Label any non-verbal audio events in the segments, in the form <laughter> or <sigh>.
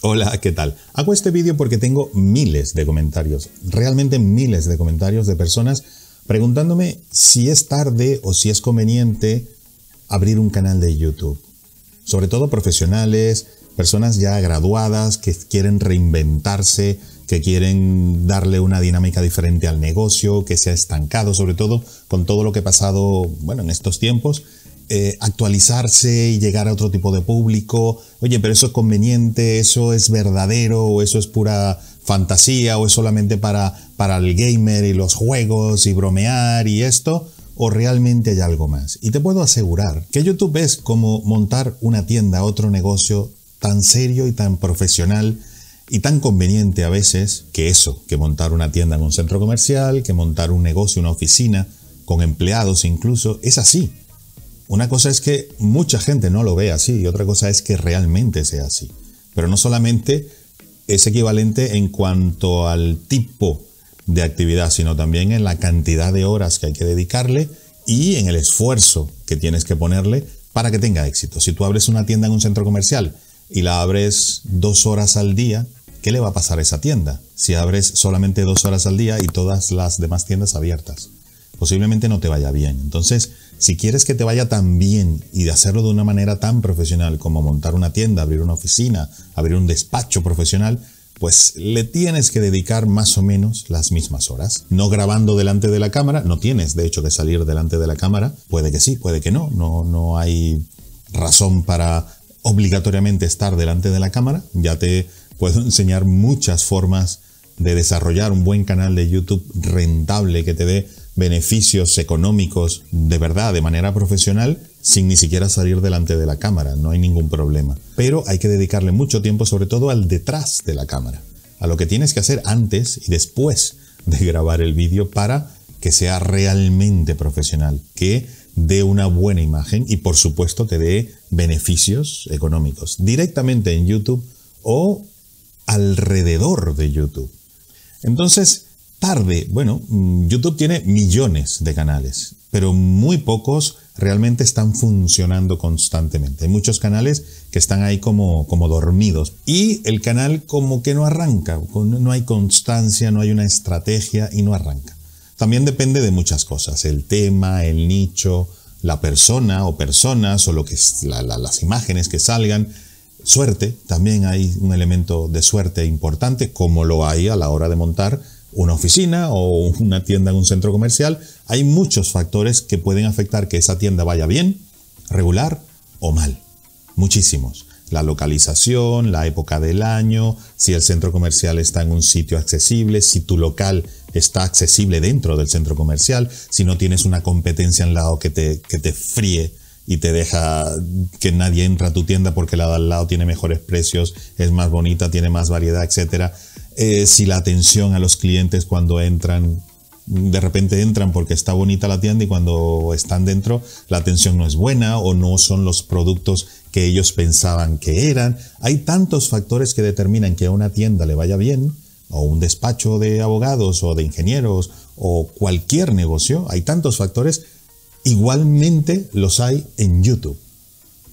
Hola, ¿qué tal? Hago este vídeo porque tengo miles de comentarios, realmente miles de comentarios de personas preguntándome si es tarde o si es conveniente abrir un canal de YouTube. Sobre todo profesionales, personas ya graduadas que quieren reinventarse, que quieren darle una dinámica diferente al negocio, que se ha estancado, sobre todo con todo lo que ha pasado, bueno, en estos tiempos eh, actualizarse y llegar a otro tipo de público. Oye, pero eso es conveniente, eso es verdadero, o eso es pura fantasía, o es solamente para, para el gamer y los juegos y bromear y esto, o realmente hay algo más. Y te puedo asegurar que YouTube es como montar una tienda, otro negocio tan serio y tan profesional y tan conveniente a veces que eso, que montar una tienda en un centro comercial, que montar un negocio, una oficina, con empleados incluso, es así. Una cosa es que mucha gente no lo ve así y otra cosa es que realmente sea así. Pero no solamente es equivalente en cuanto al tipo de actividad, sino también en la cantidad de horas que hay que dedicarle y en el esfuerzo que tienes que ponerle para que tenga éxito. Si tú abres una tienda en un centro comercial y la abres dos horas al día, ¿qué le va a pasar a esa tienda? Si abres solamente dos horas al día y todas las demás tiendas abiertas, posiblemente no te vaya bien. Entonces, si quieres que te vaya tan bien y de hacerlo de una manera tan profesional como montar una tienda, abrir una oficina, abrir un despacho profesional, pues le tienes que dedicar más o menos las mismas horas. No grabando delante de la cámara, no tienes de hecho que salir delante de la cámara, puede que sí, puede que no, no, no hay razón para obligatoriamente estar delante de la cámara, ya te puedo <laughs> enseñar muchas formas de desarrollar un buen canal de YouTube rentable que te dé beneficios económicos de verdad, de manera profesional, sin ni siquiera salir delante de la cámara, no hay ningún problema. Pero hay que dedicarle mucho tiempo sobre todo al detrás de la cámara, a lo que tienes que hacer antes y después de <laughs> grabar el vídeo para que sea realmente profesional, que dé una buena imagen y por supuesto te dé beneficios económicos directamente en YouTube o alrededor de YouTube. Entonces, tarde. Bueno, mm, YouTube tiene millones de canales, pero muy pocos realmente están funcionando constantemente. Hay muchos canales que están ahí como, como dormidos y el canal como que no arranca, no hay constancia, no hay una estrategia y no arranca. También depende de muchas cosas, el tema, el nicho, la persona o personas o lo que es las imágenes que salgan. Suerte, también hay un elemento de suerte importante, como lo hay a la hora de montar una oficina o una tienda en un centro comercial, hay muchos factores que pueden afectar que esa tienda vaya bien, regular o mal. Muchísimos. La localización, la época del año, si el centro comercial está en un sitio accesible, si tu local está accesible dentro del centro comercial, si no tienes una competencia al lado que te, que te fríe y te deja que nadie entra a tu tienda porque la de al lado tiene mejores precios, es más bonita, tiene más variedad, etcétera eh, si la atención a los clientes cuando entran, de repente entran porque está bonita la tienda y cuando están dentro la atención no es buena o no son los productos que ellos pensaban que eran. Hay tantos factores que determinan que a una tienda le vaya bien, o un despacho de abogados o de ingenieros o cualquier negocio, hay tantos factores, igualmente los hay en YouTube.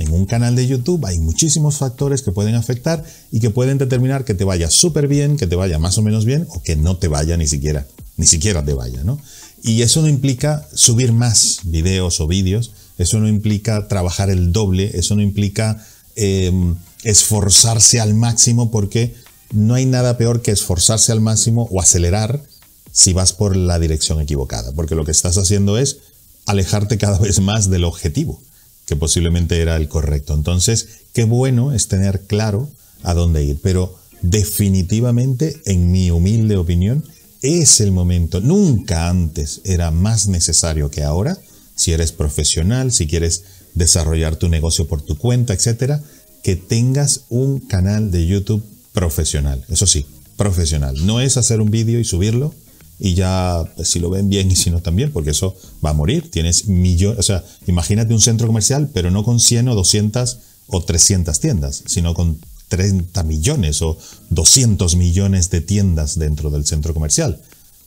En un canal de YouTube hay muchísimos factores que pueden afectar y que pueden determinar que te vaya súper bien, que te vaya más o menos bien o que no te vaya ni siquiera, ni siquiera te vaya, ¿no? Y eso no implica subir más videos o vídeos, eso no implica trabajar el doble, eso no implica em, esforzarse al máximo porque no hay nada peor que esforzarse al máximo o acelerar si vas por la dirección equivocada, porque lo que estás haciendo es alejarte cada vez más del objetivo que posiblemente era el correcto. Entonces, qué bueno es tener claro a dónde ir, pero definitivamente, en mi humilde opinión, es el momento, nunca antes era más necesario que ahora, si eres profesional, si quieres desarrollar tu negocio por tu cuenta, etcétera, que tengas un canal de YouTube profesional. Eso sí, profesional. No es hacer un vídeo y subirlo y ya pues, si lo ven bien y si no también, porque eso va a morir. Tienes millones, o sea, imagínate un centro comercial, pero no con 100 o 200 o 300 tiendas, sino con 30 millones o 200 millones de tiendas dentro del centro comercial.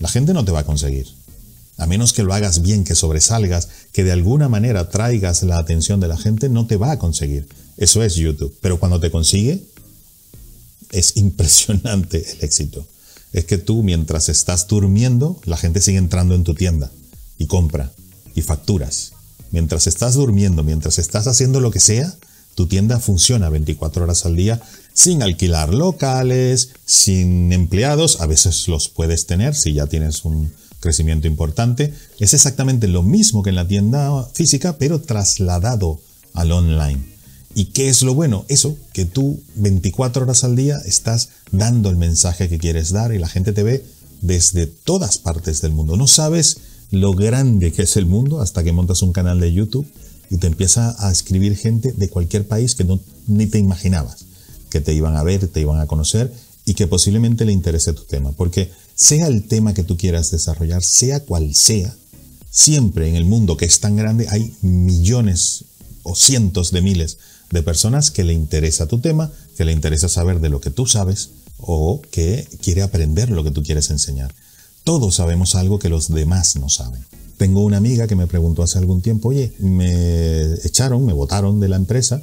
La gente no te va a conseguir. A menos que lo hagas bien, que sobresalgas, que de alguna manera traigas la atención de la gente, no te va a conseguir. Eso es YouTube. Pero cuando te consigue, es impresionante el éxito. Es que tú mientras estás durmiendo, la gente sigue entrando en tu tienda y compra y facturas. Mientras estás durmiendo, mientras estás haciendo lo que sea, tu tienda funciona 24 horas al día sin alquilar locales, sin empleados, a veces los puedes tener si ya tienes un crecimiento importante. Es exactamente lo mismo que en la tienda física, pero trasladado al online. ¿Y qué es lo bueno? Eso, que tú 24 horas al día estás dando el mensaje que quieres dar y la gente te ve desde todas partes del mundo. No sabes lo grande que es el mundo hasta que montas un canal de YouTube y te empieza a escribir gente de cualquier país que no, ni te imaginabas que te iban a ver, te iban a conocer y que posiblemente le interese tu tema. Porque sea el tema que tú quieras desarrollar, sea cual sea, siempre en el mundo que es tan grande hay millones o cientos de miles de personas que le interesa tu tema, que le interesa saber de lo que tú sabes o que quiere aprender lo que tú quieres enseñar. Todos sabemos algo que los demás no saben. Tengo una amiga que me preguntó hace algún tiempo, oye, me echaron, me votaron de la empresa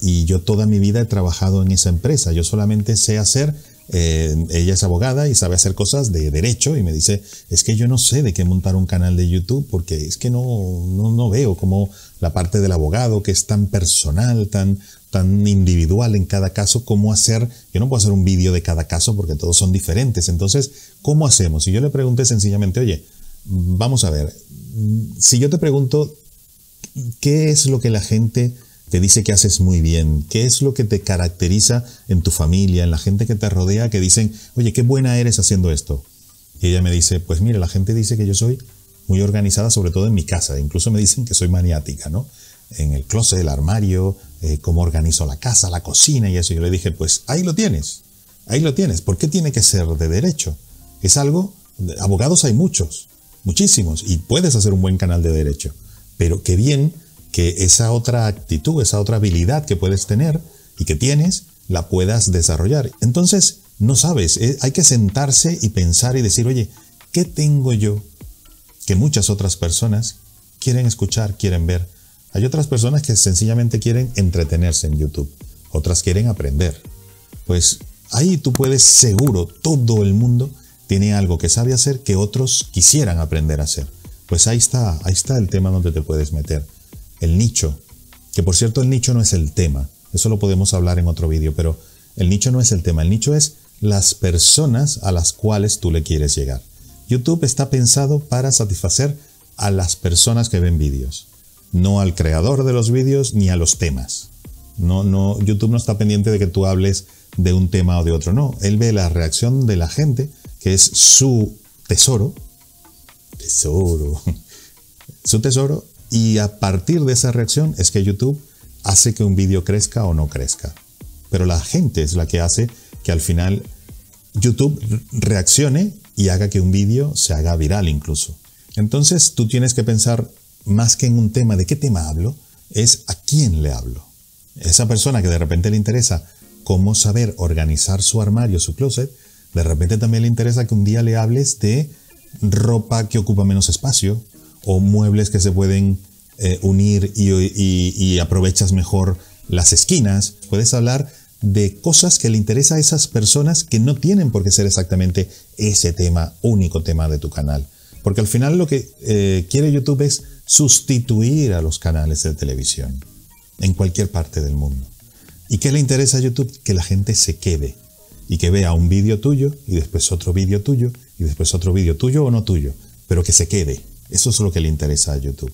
y yo toda mi vida he trabajado en esa empresa. Yo solamente sé hacer eh, ella es abogada y sabe hacer cosas de derecho y me dice, es que yo no sé de qué montar un canal de YouTube porque es que no, no, no veo como la parte del abogado que es tan personal, tan, tan individual en cada caso, cómo hacer, yo no puedo hacer un vídeo de cada caso porque todos son diferentes, entonces, ¿cómo hacemos? Y yo le pregunté sencillamente, oye, vamos a ver, si yo te pregunto, ¿qué es lo que la gente dice que haces muy bien? ¿Qué es lo que te caracteriza en tu familia, en la gente que te rodea, que dicen, oye, qué buena eres haciendo esto? Y ella me dice, pues mire, la gente dice que yo soy muy organizada, sobre todo en mi casa. Incluso me dicen que soy maniática, ¿no? En el closet, el armario, eh, cómo organizo la casa, la cocina y eso. Yo le dije, pues ahí lo tienes, ahí lo tienes. ¿Por qué tiene que ser de derecho? Es algo, abogados hay muchos, muchísimos, y puedes hacer un buen canal de derecho. Pero qué bien que esa otra actitud, esa otra habilidad que puedes tener y que tienes, la puedas desarrollar. Entonces, no sabes, eh, hay que sentarse y pensar y decir, oye, ¿qué tengo yo que muchas otras personas quieren escuchar, quieren ver? Hay otras personas que sencillamente quieren entretenerse en YouTube, otras quieren aprender. Pues ahí tú puedes seguro, todo el mundo tiene algo que sabe hacer que otros quisieran aprender a hacer. Pues ahí está, ahí está el tema donde te puedes meter el nicho, que por cierto el nicho no es el tema, eso lo podemos hablar en otro vídeo, pero el nicho no es el tema, el nicho es las personas a las cuales tú le quieres llegar. YouTube está pensado para satisfacer a las personas que ven vídeos, no al creador de los vídeos ni a los temas. No, no, YouTube no está pendiente de que tú hables de un tema o de otro, no. Él ve la reacción de la gente, que es su tesoro, tesoro, <laughs> su tesoro, y a partir de esa reacción es que YouTube hace que un vídeo crezca o no crezca. Pero la gente es la que hace que al final YouTube reaccione y haga que un vídeo se haga viral incluso. Entonces tú tienes que pensar más que en un tema de qué tema hablo, es a quién le hablo. Esa persona que de repente le interesa cómo saber organizar su armario, su closet, de repente también le interesa que un día le hables de ropa que ocupa menos espacio, o muebles que se pueden eh, unir y, aprovechas mejor las esquinas. Puedes hablar de cosas que le interesa a esas personas que no tienen por qué ser exactamente ese tema, único tema de tu canal. Porque al final lo que eh, quiere YouTube es sustituir a los canales de televisión en cualquier parte del mundo. ¿Y qué le interesa a YouTube? Que la gente se quede y que vea un vídeo tuyo y después otro vídeo tuyo y después otro vídeo tuyo o no tuyo, pero que se quede. Eso es lo que le interesa a YouTube.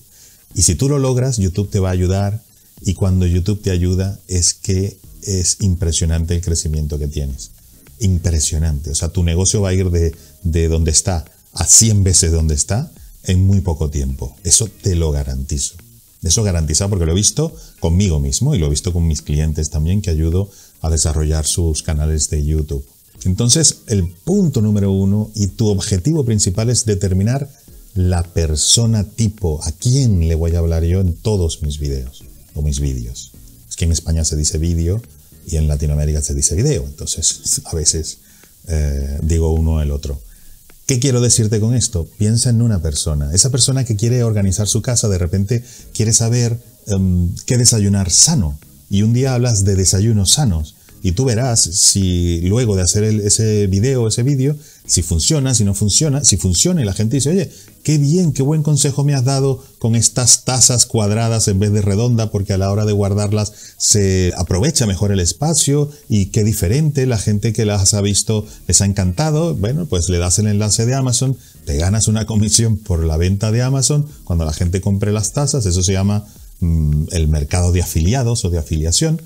Y si tú lo logras, YouTube te va a ayudar y cuando YouTube te ayuda es que es impresionante el crecimiento que tienes. Impresionante. O sea, tu negocio va a ir de, de donde está a 100 veces donde está en muy poco tiempo. Eso te lo garantizo. Eso garantiza porque lo he visto conmigo mismo y lo he visto con mis clientes también que ayudo a desarrollar sus canales de YouTube. Entonces, el punto número uno y tu objetivo principal es determinar la persona tipo, a quién le voy a hablar yo en todos mis videos o mis vídeos. Es que en España se dice vídeo y en Latinoamérica se dice video, entonces <laughs> a veces eh, digo uno el otro. ¿Qué quiero decirte con esto? Piensa en una persona. Esa persona que quiere organizar su casa, de repente quiere saber em, qué desayunar sano. Y un día hablas de desayunos sanos. Y tú verás si luego de hacer ese video, ese vídeo, si funciona, si no funciona, si funciona y la gente dice, oye, qué bien, qué buen consejo me has dado con estas tazas cuadradas en vez de redonda, porque a la hora de guardarlas se aprovecha mejor el espacio y qué diferente, la gente que las ha visto les ha encantado, bueno, pues le das el enlace de Amazon, te ganas una comisión por la venta de Amazon, cuando la gente compre las tazas, eso se llama mm, el mercado de afiliados o de afiliación,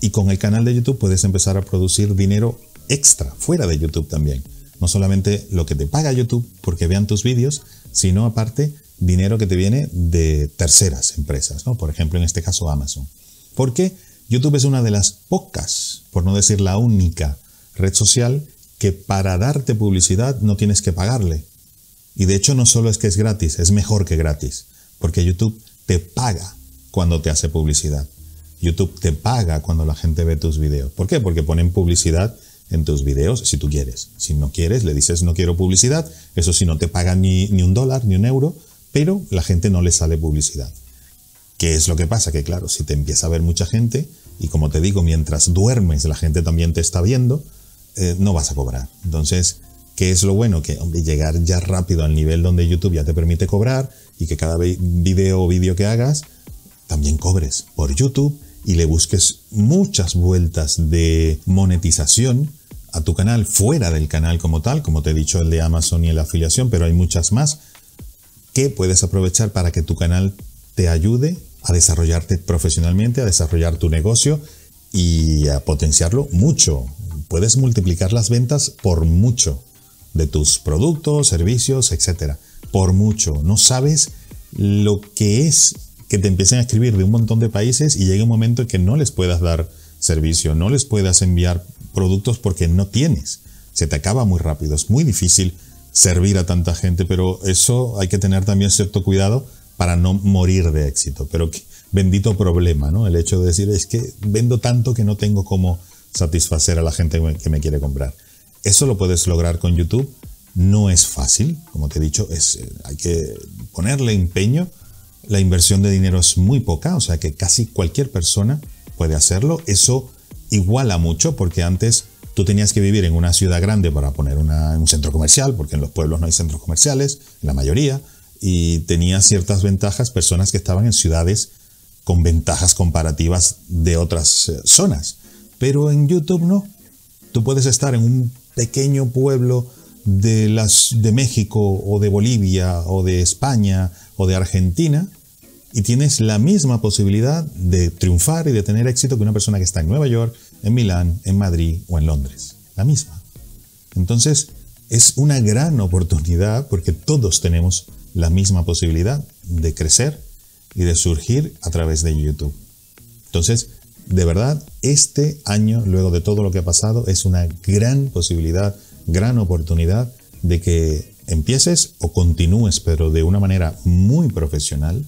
y con el canal de YouTube puedes empezar a producir dinero extra, fuera de YouTube también. No solamente lo que te paga YouTube porque vean tus vídeos, sino aparte dinero que te viene de terceras empresas, ¿no? Por ejemplo, en este caso Amazon. Porque YouTube es una de las pocas, por no decir la única, red social que para darte publicidad no tienes que pagarle. Y de hecho no solo es que es gratis, es mejor que gratis, porque YouTube te paga cuando te hace publicidad. YouTube te paga cuando la gente ve tus videos. ¿Por qué? Porque ponen publicidad en tus videos si tú quieres. Si no quieres, le dices no quiero publicidad. Eso sí, no te pagan ni, ni un dólar, ni un euro, pero la gente no le sale publicidad. ¿Qué es lo que pasa? Que claro, si te empieza a ver mucha gente, y como te digo, mientras duermes la gente también te está viendo, eh, no vas a cobrar. Entonces, ¿qué es lo bueno? Que llegar ya rápido al nivel donde YouTube ya te permite cobrar y que cada video o vídeo que hagas también cobres por YouTube y le busques muchas vueltas de monetización a tu canal fuera del canal como tal, como te he dicho el de Amazon y la afiliación, pero hay muchas más que puedes aprovechar para que tu canal te ayude a desarrollarte profesionalmente, a desarrollar tu negocio y a potenciarlo mucho. Puedes multiplicar las ventas por mucho de tus productos, servicios, etcétera. Por mucho. No sabes lo que es que te empiecen a escribir de un montón de países y llegue un momento en que no les puedas dar servicio, no les puedas enviar productos porque no tienes. Se te acaba muy rápido, es muy difícil servir a tanta gente, pero eso hay que tener también cierto cuidado para no morir de éxito. Pero bendito problema, ¿no? El hecho de decir es que vendo tanto que no tengo cómo satisfacer a la gente que me quiere comprar. Eso lo puedes lograr con YouTube. No es fácil, como te he dicho, es, eh, hay que ponerle empeño, la inversión de dinero es muy poca, o sea que casi cualquier persona puede hacerlo. Eso iguala mucho porque antes tú tenías que vivir en una ciudad grande para poner un centro comercial, porque en los pueblos no hay centros comerciales, la mayoría, y tenía ciertas ventajas personas que estaban en ciudades con ventajas comparativas de otras eh, zonas. Pero en YouTube no. Tú puedes estar en un pequeño pueblo de, México o de Bolivia o de España o de Argentina y tienes la misma posibilidad de triunfar y de tener éxito que una persona que está en Nueva York, en Milán, en Madrid o en Londres. La misma. Entonces, es una gran oportunidad porque todos tenemos la misma posibilidad de crecer y de surgir a través de YouTube. Entonces, de verdad, este año, luego de todo lo que ha pasado, es una gran posibilidad, gran oportunidad de que empieces o continúes, pero de una manera muy profesional,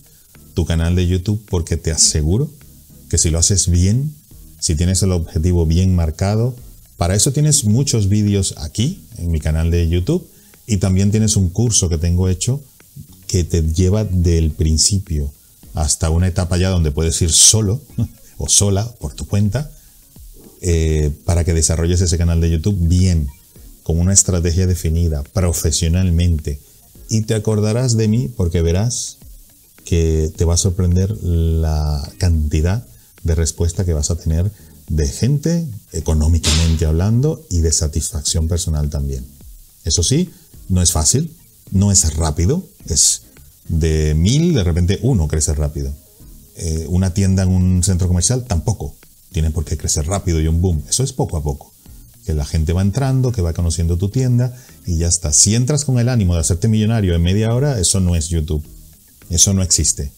tu canal de YouTube porque te aseguro que si lo haces bien, si tienes el objetivo bien marcado, para eso tienes muchos vídeos aquí en mi canal de YouTube y también tienes un curso que tengo hecho que te lleva del principio hasta una etapa ya donde puedes ir solo <laughs> o sola por tu cuenta eh, para que desarrolles ese canal de YouTube bien, con una estrategia definida, profesionalmente. Y te acordarás de mí porque verás que te va a sorprender la cantidad de respuesta que vas a tener de gente, económicamente hablando, y de satisfacción personal también. Eso sí, no es fácil, no es rápido, es de mil, de repente uno crece rápido. Eh, una tienda en un centro comercial tampoco tiene por qué crecer rápido y un boom. Eso es poco a poco. Que la gente va entrando, que va conociendo tu tienda y ya está. Si entras con el ánimo de hacerte millonario en media hora, eso no es YouTube. Eso no existe.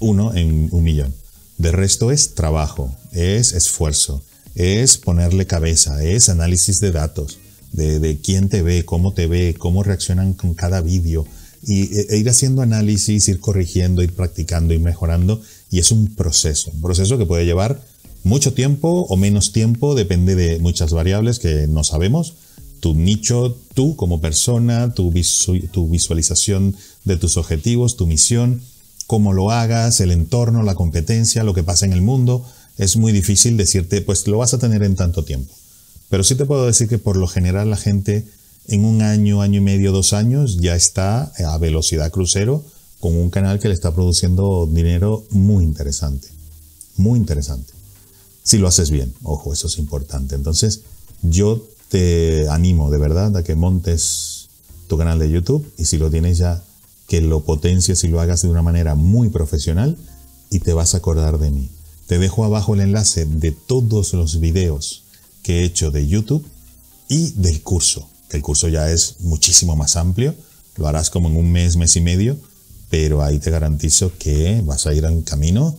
Uno en un millón. De resto es trabajo, es esfuerzo, es ponerle cabeza, es análisis de datos, de, quién te ve, cómo te ve, cómo reaccionan con cada vídeo, y, e, e ir haciendo análisis, ir corrigiendo, ir practicando, ir mejorando, y es un proceso, un proceso que puede llevar mucho tiempo o menos tiempo, depende de muchas variables que no sabemos, tu nicho, tú como persona, tu, visualización de tus objetivos, tu misión, cómo lo hagas, el entorno, la competencia, lo que pasa en el mundo. es muy difícil decirte, pues lo vas a tener en tanto tiempo. Pero sí te puedo decir que por lo general la gente en un año, año y medio, dos años ya está a velocidad crucero con un canal que le está produciendo dinero muy interesante. Muy interesante. Si lo haces bien, ojo, eso es importante. Entonces, yo te animo de verdad a que montes tu canal de YouTube y si lo tienes ya, que lo potencies y lo hagas de una manera muy profesional y te vas a acordar de mí. Te dejo abajo el enlace de todos los videos que he hecho de YouTube y del curso, que el curso ya es muchísimo más amplio, lo harás como en un mes, mes y medio, pero ahí te garantizo que vas a ir en camino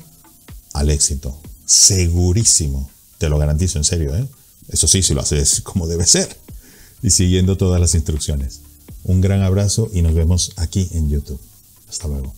al éxito. Segurísimo. Te lo garantizo en serio, ¿eh? Eso sí, si lo haces como debe ser y siguiendo todas las instrucciones. Un gran abrazo y nos vemos aquí en YouTube. Hasta luego.